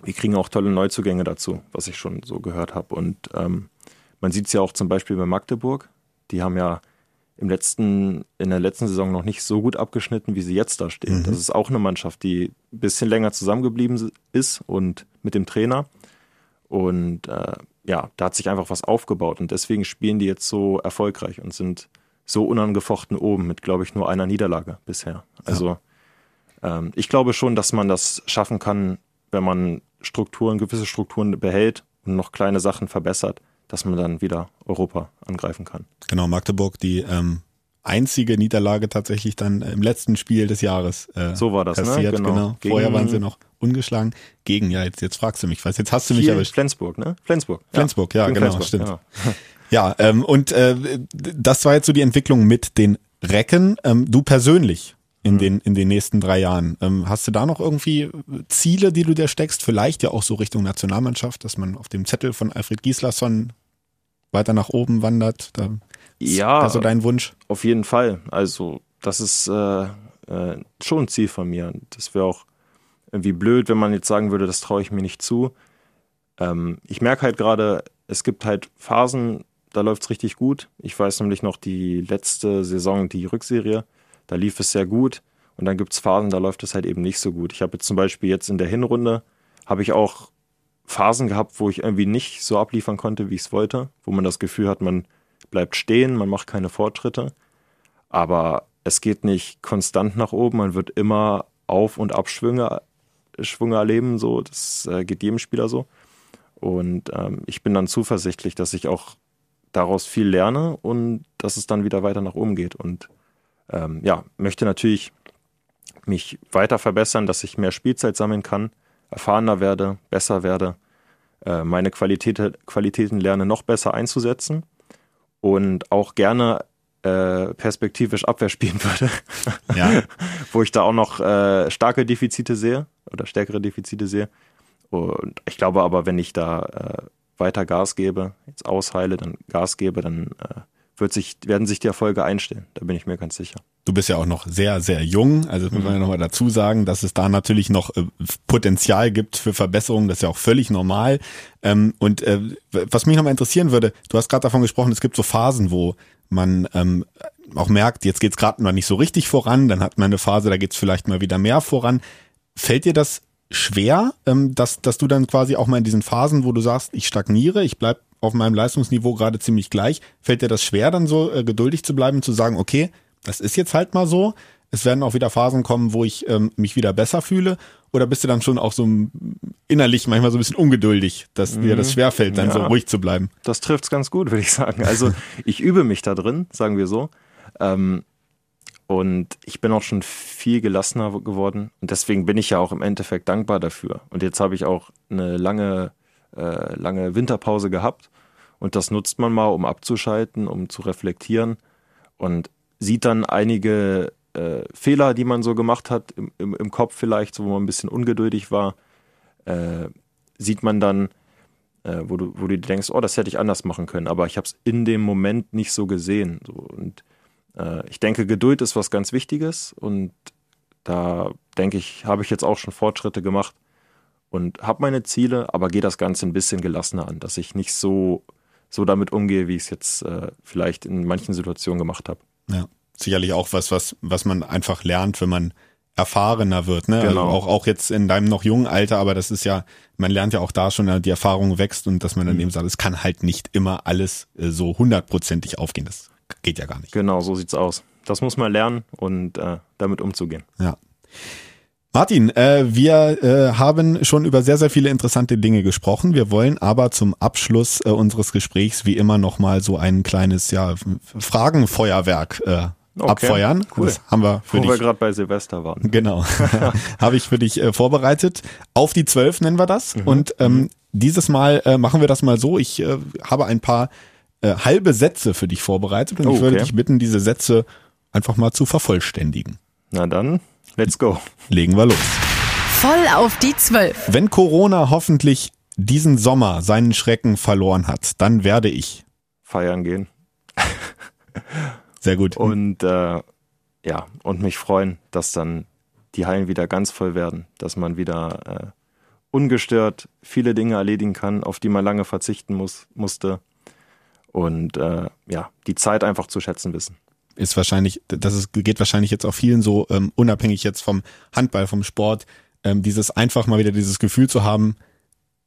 wir kriegen auch tolle Neuzugänge dazu, was ich schon so gehört habe. Und ähm, man sieht es ja auch zum Beispiel bei Magdeburg. Die haben ja im letzten, in der letzten Saison noch nicht so gut abgeschnitten, wie sie jetzt da stehen. Das ist auch eine Mannschaft, die ein bisschen länger zusammengeblieben ist und mit dem Trainer. Und äh, ja, da hat sich einfach was aufgebaut und deswegen spielen die jetzt so erfolgreich und sind so unangefochten oben mit, glaube ich, nur einer Niederlage bisher. Also ähm, ich glaube schon, dass man das schaffen kann, wenn man Strukturen, gewisse Strukturen behält und noch kleine Sachen verbessert, dass man dann wieder Europa angreifen kann. Genau, Magdeburg, die ähm, einzige Niederlage tatsächlich dann im letzten Spiel des Jahres äh, So war das, ne? kassiert. Genau. Genau. Gegen- Vorher waren sie noch ungeschlagen. Gegen, ja, jetzt, jetzt fragst du mich was. Jetzt hast du mich erwischt. Flensburg, ne? Flensburg. Flensburg, ja, Gegen genau, Flensburg, stimmt. genau. Ja, ähm, und äh, das war jetzt so die Entwicklung mit den Recken. Ähm, du persönlich Mhm. in den in den nächsten drei Jahren, ähm, hast du da noch irgendwie Ziele, die du dir steckst? Vielleicht ja auch so Richtung Nationalmannschaft, dass man auf dem Zettel von Alfred Gislason weiter nach oben wandert. Da Ja, also dein Wunsch. Auf jeden Fall. Also, das ist äh, äh, schon ein Ziel von mir. Das wäre auch irgendwie blöd, wenn man jetzt sagen würde, das traue ich mir nicht zu. Ähm, ich merke halt gerade, es gibt halt Phasen, da läuft es richtig gut. Ich weiß nämlich noch die letzte Saison, die Rückserie, da lief es sehr gut. Und dann gibt es Phasen, da läuft es halt eben nicht so gut. Ich habe jetzt zum Beispiel jetzt in der Hinrunde, habe ich auch Phasen gehabt, wo ich irgendwie nicht so abliefern konnte, wie ich es wollte, wo man das Gefühl hat, man bleibt stehen, man macht keine Fortschritte. Aber es geht nicht konstant nach oben, man wird immer Auf- und Abschwünge Schwünge erleben, so. Das äh, geht jedem Spieler so. Und ähm, ich bin dann zuversichtlich, dass ich auch daraus viel lerne und dass es dann wieder weiter nach oben geht. Und ähm, ja, möchte natürlich mich weiter verbessern, dass ich mehr Spielzeit sammeln kann, erfahrener werde, besser werde, äh, meine Qualität, Qualitäten lerne, noch besser einzusetzen und auch gerne äh, perspektivisch Abwehr spielen würde, Ja. wo ich da auch noch äh, starke Defizite sehe oder stärkere Defizite sehe. Und ich glaube aber, wenn ich da äh, weiter Gas gebe, jetzt ausheile, dann Gas gebe, dann äh, wird sich, werden sich die Erfolge einstellen. Da bin ich mir ganz sicher. Du bist ja auch noch sehr, sehr jung. Also das muss Mhm. man ja nochmal dazu sagen, dass es da natürlich noch äh, Potenzial gibt für Verbesserungen. Das ist ja auch völlig normal. Ähm, und äh, was mich nochmal interessieren würde, du hast gerade davon gesprochen, es gibt so Phasen, wo man ähm, auch merkt, jetzt geht's gerade mal nicht so richtig voran. Dann hat man eine Phase, da geht's vielleicht mal wieder mehr voran. Fällt dir das schwer, ähm, dass, dass du dann quasi auch mal in diesen Phasen, wo du sagst, ich stagniere, ich bleib auf meinem Leistungsniveau gerade ziemlich gleich, fällt dir das schwer, dann so äh, geduldig zu bleiben, zu sagen, okay, das ist jetzt halt mal so. Es werden auch wieder Phasen kommen, wo ich ähm, mich wieder besser fühle. Oder bist du dann schon auch so innerlich manchmal so ein bisschen ungeduldig, dass dir das schwerfällt, dann so Ja. ruhig zu bleiben? Das trifft's ganz gut, würde ich sagen. Also ich übe mich da drin, sagen wir so. Ähm, und ich bin auch schon viel gelassener geworden. Und deswegen bin ich ja auch im Endeffekt dankbar dafür. Und jetzt habe ich auch eine lange, äh, lange Winterpause gehabt. Und das nutzt man mal, um abzuschalten, um zu reflektieren. Und sieht dann einige äh, Fehler, die man so gemacht hat, im, im, im Kopf vielleicht, so, wo man ein bisschen ungeduldig war, äh, sieht man dann, äh, wo, du, wo du dir denkst, oh, das hätte ich anders machen können, aber ich habe es in dem Moment nicht so gesehen. So. Und Äh, ich denke, Geduld ist was ganz Wichtiges und da denke ich, habe ich jetzt auch schon Fortschritte gemacht und habe meine Ziele, aber gehe das Ganze ein bisschen gelassener an, dass ich nicht so, so damit umgehe, wie ich es jetzt äh, vielleicht in manchen Situationen gemacht habe. Ja, sicherlich auch was, was, was man einfach lernt, wenn man erfahrener wird, ne? Genau. Also auch, auch jetzt in deinem noch jungen Alter, aber das ist ja, man lernt ja auch da schon, äh, die Erfahrung wächst und dass man dann eben sagt, es kann halt nicht immer alles äh, so hundertprozentig aufgehen. Das geht ja gar nicht. Genau, so sieht's aus. Das muss man lernen und äh, damit umzugehen. Ja. Martin, äh, wir äh, haben schon über sehr, sehr viele interessante Dinge gesprochen. Wir wollen aber zum Abschluss äh, unseres Gesprächs wie immer nochmal so ein kleines ja, Fragenfeuerwerk äh, Okay, abfeuern. cool. Das haben wir für Wo wir dich. gerade bei Silvester waren. Genau. Habe ich für dich äh, vorbereitet. Auf die zwölf nennen wir das. Mhm. Und ähm, dieses Mal äh, machen wir das mal so. Ich äh, habe ein paar äh, halbe Sätze für dich vorbereitet und Oh, ich würde okay. dich bitten, diese Sätze einfach mal zu vervollständigen. Na dann, let's go. Legen wir los. Voll auf die Zwölf. Wenn Corona hoffentlich diesen Sommer seinen Schrecken verloren hat, dann werde ich. Feiern gehen. Sehr gut. Und äh, ja, und mich freuen, dass dann die Hallen wieder ganz voll werden, dass man wieder äh, ungestört viele Dinge erledigen kann, auf die man lange verzichten muss, musste. Und äh, ja, die Zeit einfach zu schätzen wissen. Ist wahrscheinlich, das ist, geht wahrscheinlich jetzt auch vielen so, ähm, unabhängig jetzt vom Handball, vom Sport, ähm, dieses einfach mal wieder dieses Gefühl zu haben,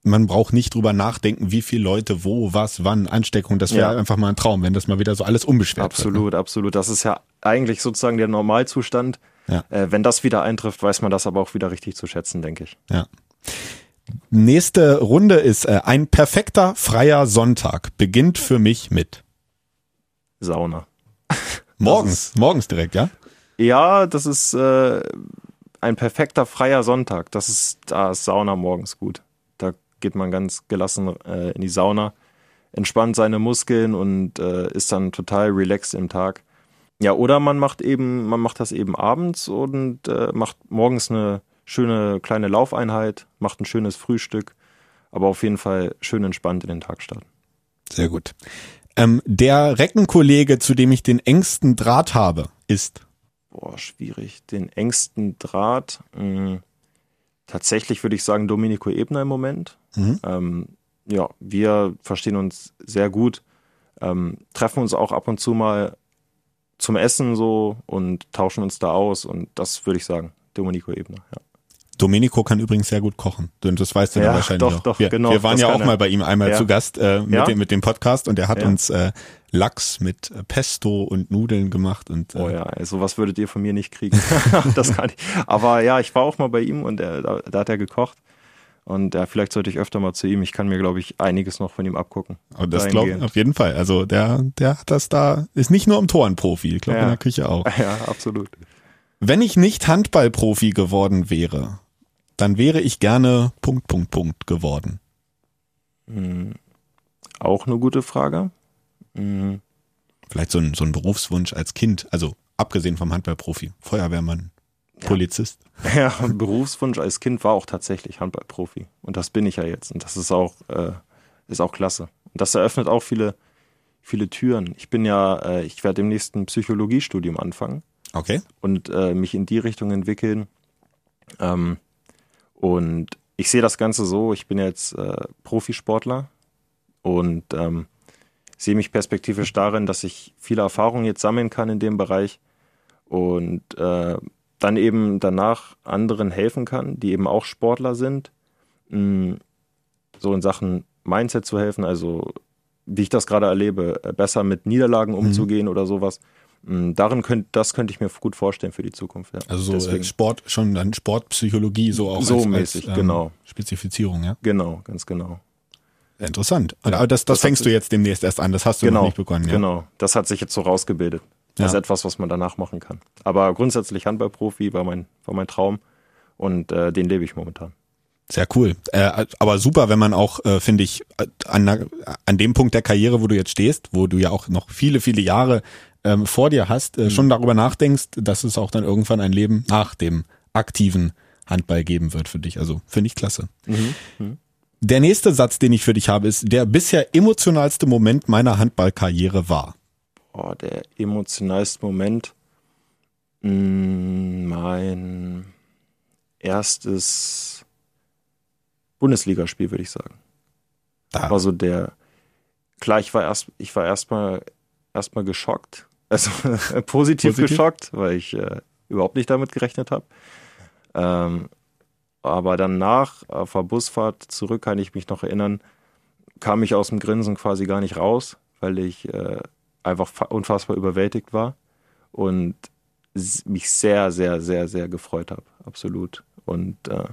man braucht nicht drüber nachdenken, wie viele Leute wo, was, wann, Ansteckung, das wäre Ja. einfach mal ein Traum, wenn das mal wieder so alles unbeschwert Absolut, absolut. Das ist ja eigentlich sozusagen der Normalzustand. Ja. Äh, wenn das wieder eintrifft, weiß man das aber auch wieder richtig zu schätzen, denke ich. wird. Ne? Ja. Nächste Runde ist äh, ein perfekter freier Sonntag. Beginnt für mich mit Sauna. Morgens, morgens direkt, ja? Ja, das ist äh, ein perfekter freier Sonntag. Das ist, da ist Sauna morgens gut. Da geht man ganz gelassen äh, in die Sauna, entspannt seine Muskeln und äh, ist dann total relaxed im Tag. Ja, oder man macht eben, man macht das eben abends und äh, macht morgens eine schöne kleine Laufeinheit, macht ein schönes Frühstück, aber auf jeden Fall schön entspannt in den Tag starten. Sehr gut. Ähm, der Reckenkollege, zu dem ich den engsten Draht habe, ist Boah, schwierig. Den engsten Draht. Mh, tatsächlich würde ich sagen Domenico Ebner im Moment. Mhm. Ähm, ja, wir verstehen uns sehr gut, ähm, treffen uns auch ab und zu mal zum Essen so und tauschen uns da aus und das würde ich sagen, Domenico Ebner. Ja. Domenico kann übrigens sehr gut kochen. Und das weißt du Ja, dann wahrscheinlich doch, noch. doch, wir, genau, wir waren ja auch mal bei ihm einmal Ja. zu Gast äh, mit, Ja? dem, mit dem Podcast und er hat Ja. uns äh, Lachs mit äh, Pesto und Nudeln gemacht und äh, Oh ja, also was würdet ihr von mir nicht kriegen? das kann ich. Aber ja, ich war auch mal bei ihm und er, da, da hat er gekocht. Und ja, vielleicht sollte ich öfter mal zu ihm. Ich kann mir, glaube ich, einiges noch von ihm abgucken. aber das glaube ich auf jeden Fall. Also der, der hat das da, ist nicht nur im Tor ein Profi, ich glaube Ja. in der Küche auch. Ja, absolut. Wenn ich nicht Handballprofi geworden wäre, dann wäre ich gerne Punkt, Punkt, Punkt geworden. Hm, Auch eine gute Frage. Hm, Vielleicht so ein, so ein Berufswunsch als Kind, also abgesehen vom Handballprofi, Feuerwehrmann, Polizist. Ja, ein Berufswunsch als Kind war auch tatsächlich Handballprofi. Und das bin ich ja jetzt. Und das ist auch, äh, ist auch klasse. Und das eröffnet auch viele, viele Türen. Ich bin ja, äh, ich werde demnächst ein Psychologiestudium anfangen Okay. und äh, mich in die Richtung entwickeln. Ähm, und ich sehe das Ganze so, ich bin jetzt äh, Profisportler und ähm, sehe mich perspektivisch darin, dass ich viele Erfahrungen jetzt sammeln kann in dem Bereich und äh, dann eben danach anderen helfen kann, die eben auch Sportler sind, mh, so in Sachen Mindset zu helfen, also wie ich das gerade erlebe, äh, besser mit Niederlagen umzugehen oder sowas. Mh, Darin könnt, das könnte ich mir gut vorstellen für die Zukunft. Ja. Also so äh, Sport, schon dann Sportpsychologie, so auch So als, mäßig, als, ähm, genau. Spezifizierung, ja. genau, ganz genau. Interessant. Aber das, das, Das fängst du jetzt demnächst erst an, das hast du Genau, noch nicht begonnen, ja. genau. Das hat sich jetzt so rausgebildet. Das ist etwas, was man danach machen kann. Aber grundsätzlich Handballprofi war mein, war mein Traum und äh, den lebe ich momentan. Sehr cool. Äh, aber super, wenn man auch, äh, finde ich, an, an dem Punkt der Karriere, wo du jetzt stehst, wo du ja auch noch viele, viele Jahre ähm, vor dir hast, äh, schon darüber nachdenkst, dass es auch dann irgendwann ein Leben nach dem aktiven Handball geben wird für dich. Also finde ich klasse. Der nächste Satz, den ich für dich habe, ist, der bisher emotionalste Moment meiner Handballkarriere war. oh, der emotionalste Moment. Mm, mein erstes Bundesligaspiel, würde ich sagen. Da. War so der, klar, ich war erst, ich war erstmal erstmal geschockt. Also positiv, Positiv? geschockt, weil ich äh, überhaupt nicht damit gerechnet habe. Ähm, aber danach, auf der Busfahrt zurück, kann ich mich noch erinnern, kam ich aus dem Grinsen quasi gar nicht raus, weil ich äh, einfach fa- unfassbar überwältigt war und mich sehr, sehr, sehr, sehr gefreut habe. Absolut. Und äh,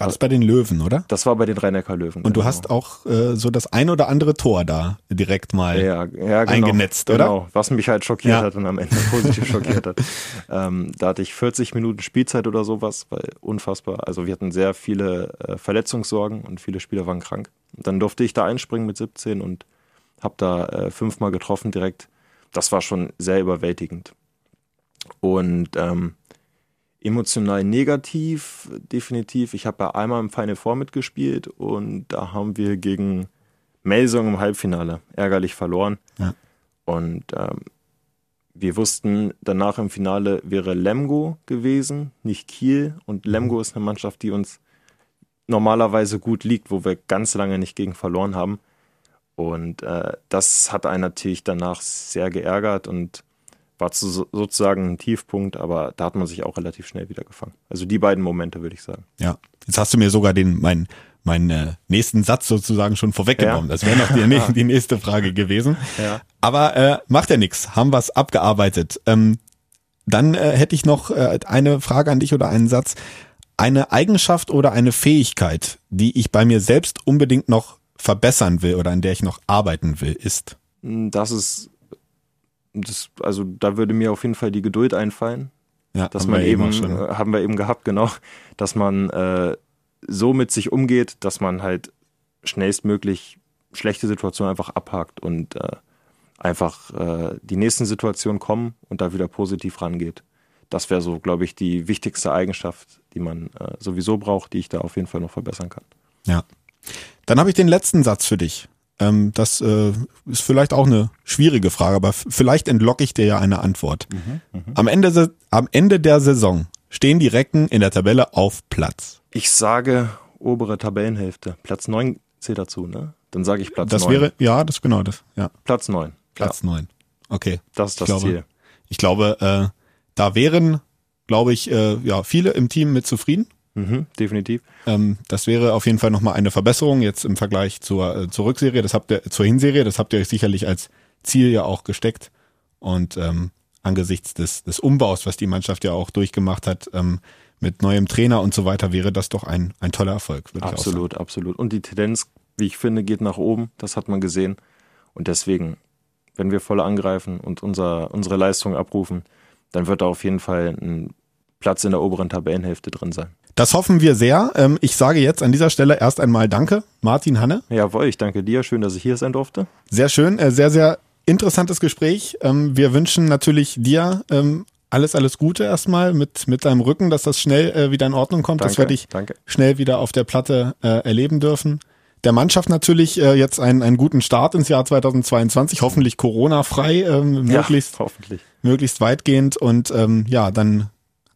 War das bei den Löwen, oder? das war bei den Rhein-Neckar-Löwen. Und du genau. hast auch äh, so das ein oder andere Tor da direkt mal. ja, ja, genau, eingenetzt, oder? Genau, was mich halt schockiert Ja. hat und am Ende positiv schockiert hat. Ähm, da hatte ich 40 Minuten Spielzeit oder sowas, weil unfassbar. Also wir hatten sehr viele äh, Verletzungssorgen und viele Spieler waren krank. Und dann durfte ich da einspringen mit 17 und habe da äh, fünfmal getroffen direkt. Das war schon sehr überwältigend. Und ähm, emotional negativ, definitiv. Ich habe ja einmal im Final Four mitgespielt und da haben wir gegen Melsung im Halbfinale ärgerlich verloren. Ja. Und ähm, wir wussten, danach im Finale wäre Lemgo gewesen, nicht Kiel. Und Lemgo ist eine Mannschaft, die uns normalerweise gut liegt, wo wir ganz lange nicht gegen verloren haben. Und äh, das hat einen natürlich danach sehr geärgert und war zu, sozusagen ein Tiefpunkt, aber da hat man sich auch relativ schnell wieder gefangen. Also die beiden Momente, würde ich sagen. Ja. Jetzt hast du mir sogar den meinen meinen äh, nächsten Satz sozusagen schon vorweggenommen. Ja. Das wäre noch die, die nächste Frage gewesen. Ja. Aber äh, macht ja nichts, haben wir's abgearbeitet. Ähm, dann äh, hätte ich noch äh, eine Frage an dich oder einen Satz. Eine Eigenschaft oder eine Fähigkeit, die ich bei mir selbst unbedingt noch verbessern will oder an der ich noch arbeiten will, ist. Das ist, das, also da würde mir auf jeden Fall die Geduld einfallen. Ja, dass haben man wir eben, schon. äh, haben wir eben gehabt, genau, dass man äh, so mit sich umgeht, dass man halt schnellstmöglich schlechte Situationen einfach abhakt und äh, einfach äh, die nächsten Situationen kommen und da wieder positiv rangeht. Das wäre so, glaube ich, die wichtigste Eigenschaft, die man äh, sowieso braucht, die ich da auf jeden Fall noch verbessern kann. Ja. Dann habe ich den letzten Satz für dich. Ähm, das äh, ist vielleicht auch eine schwierige Frage, aber vielleicht entlocke ich dir ja eine Antwort. Am, Ende, am Ende der Saison stehen die Recken in der Tabelle auf Platz. Ich sage obere Tabellenhälfte. Platz 9 zählt dazu, ne? Dann sage ich Platz Das 9. wäre, ja, das genau das. Ja, Platz 9. Platz neun. Okay. Das ist das ich glaube, Ziel. Ich glaube, äh, da wären, glaube ich, äh, ja, viele im Team mit zufrieden. Mhm, definitiv. Ähm, das wäre auf jeden Fall nochmal eine Verbesserung jetzt im Vergleich zur, äh, zur Rückserie, das habt ihr, zur Hinserie, das habt ihr euch sicherlich als Ziel ja auch gesteckt. Und ähm, angesichts des, des Umbaus, was die Mannschaft ja auch durchgemacht hat, ähm, mit neuem Trainer und so weiter, wäre das doch ein, ein toller Erfolg, würde ich auch sagen. Absolut, absolut. Und die Tendenz, wie ich finde, geht nach oben. Das hat man gesehen. Und deswegen, wenn wir voll angreifen und unser, unsere Leistung abrufen, dann wird da auf jeden Fall ein Platz in der oberen Tabellenhälfte drin sein. Das hoffen wir sehr. Ähm, ich sage jetzt an dieser Stelle erst einmal Danke, Martin Hanne. Jawohl, ich danke dir. Schön, dass ich hier sein durfte. Sehr schön, äh, sehr, sehr interessantes Gespräch. Ähm, wir wünschen natürlich dir ähm, alles, alles Gute erstmal mit, mit deinem Rücken, dass das schnell äh, wieder in Ordnung kommt, Danke, dass wir dich danke. schnell wieder auf der Platte äh, erleben dürfen. Der Mannschaft natürlich jetzt einen, einen guten Start ins Jahr 2022, hoffentlich Corona-frei, möglichst, Ja, hoffentlich. möglichst weitgehend und ja, dann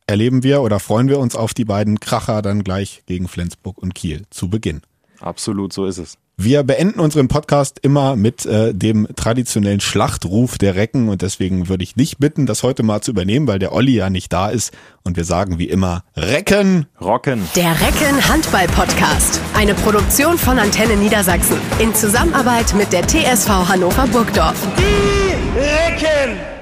erleben wir oder freuen wir uns auf die beiden Kracher dann gleich gegen Flensburg und Kiel zu Beginn. Absolut, so ist es. Wir beenden unseren Podcast immer mit äh, dem traditionellen Schlachtruf der Recken und deswegen würde ich dich bitten, das heute mal zu übernehmen, weil der Olli ja nicht da ist und wir sagen wie immer Recken. Rocken. Der Recken Handball Podcast. Eine Produktion von Antenne Niedersachsen. In Zusammenarbeit mit der TSV Hannover Burgdorf. Die Recken!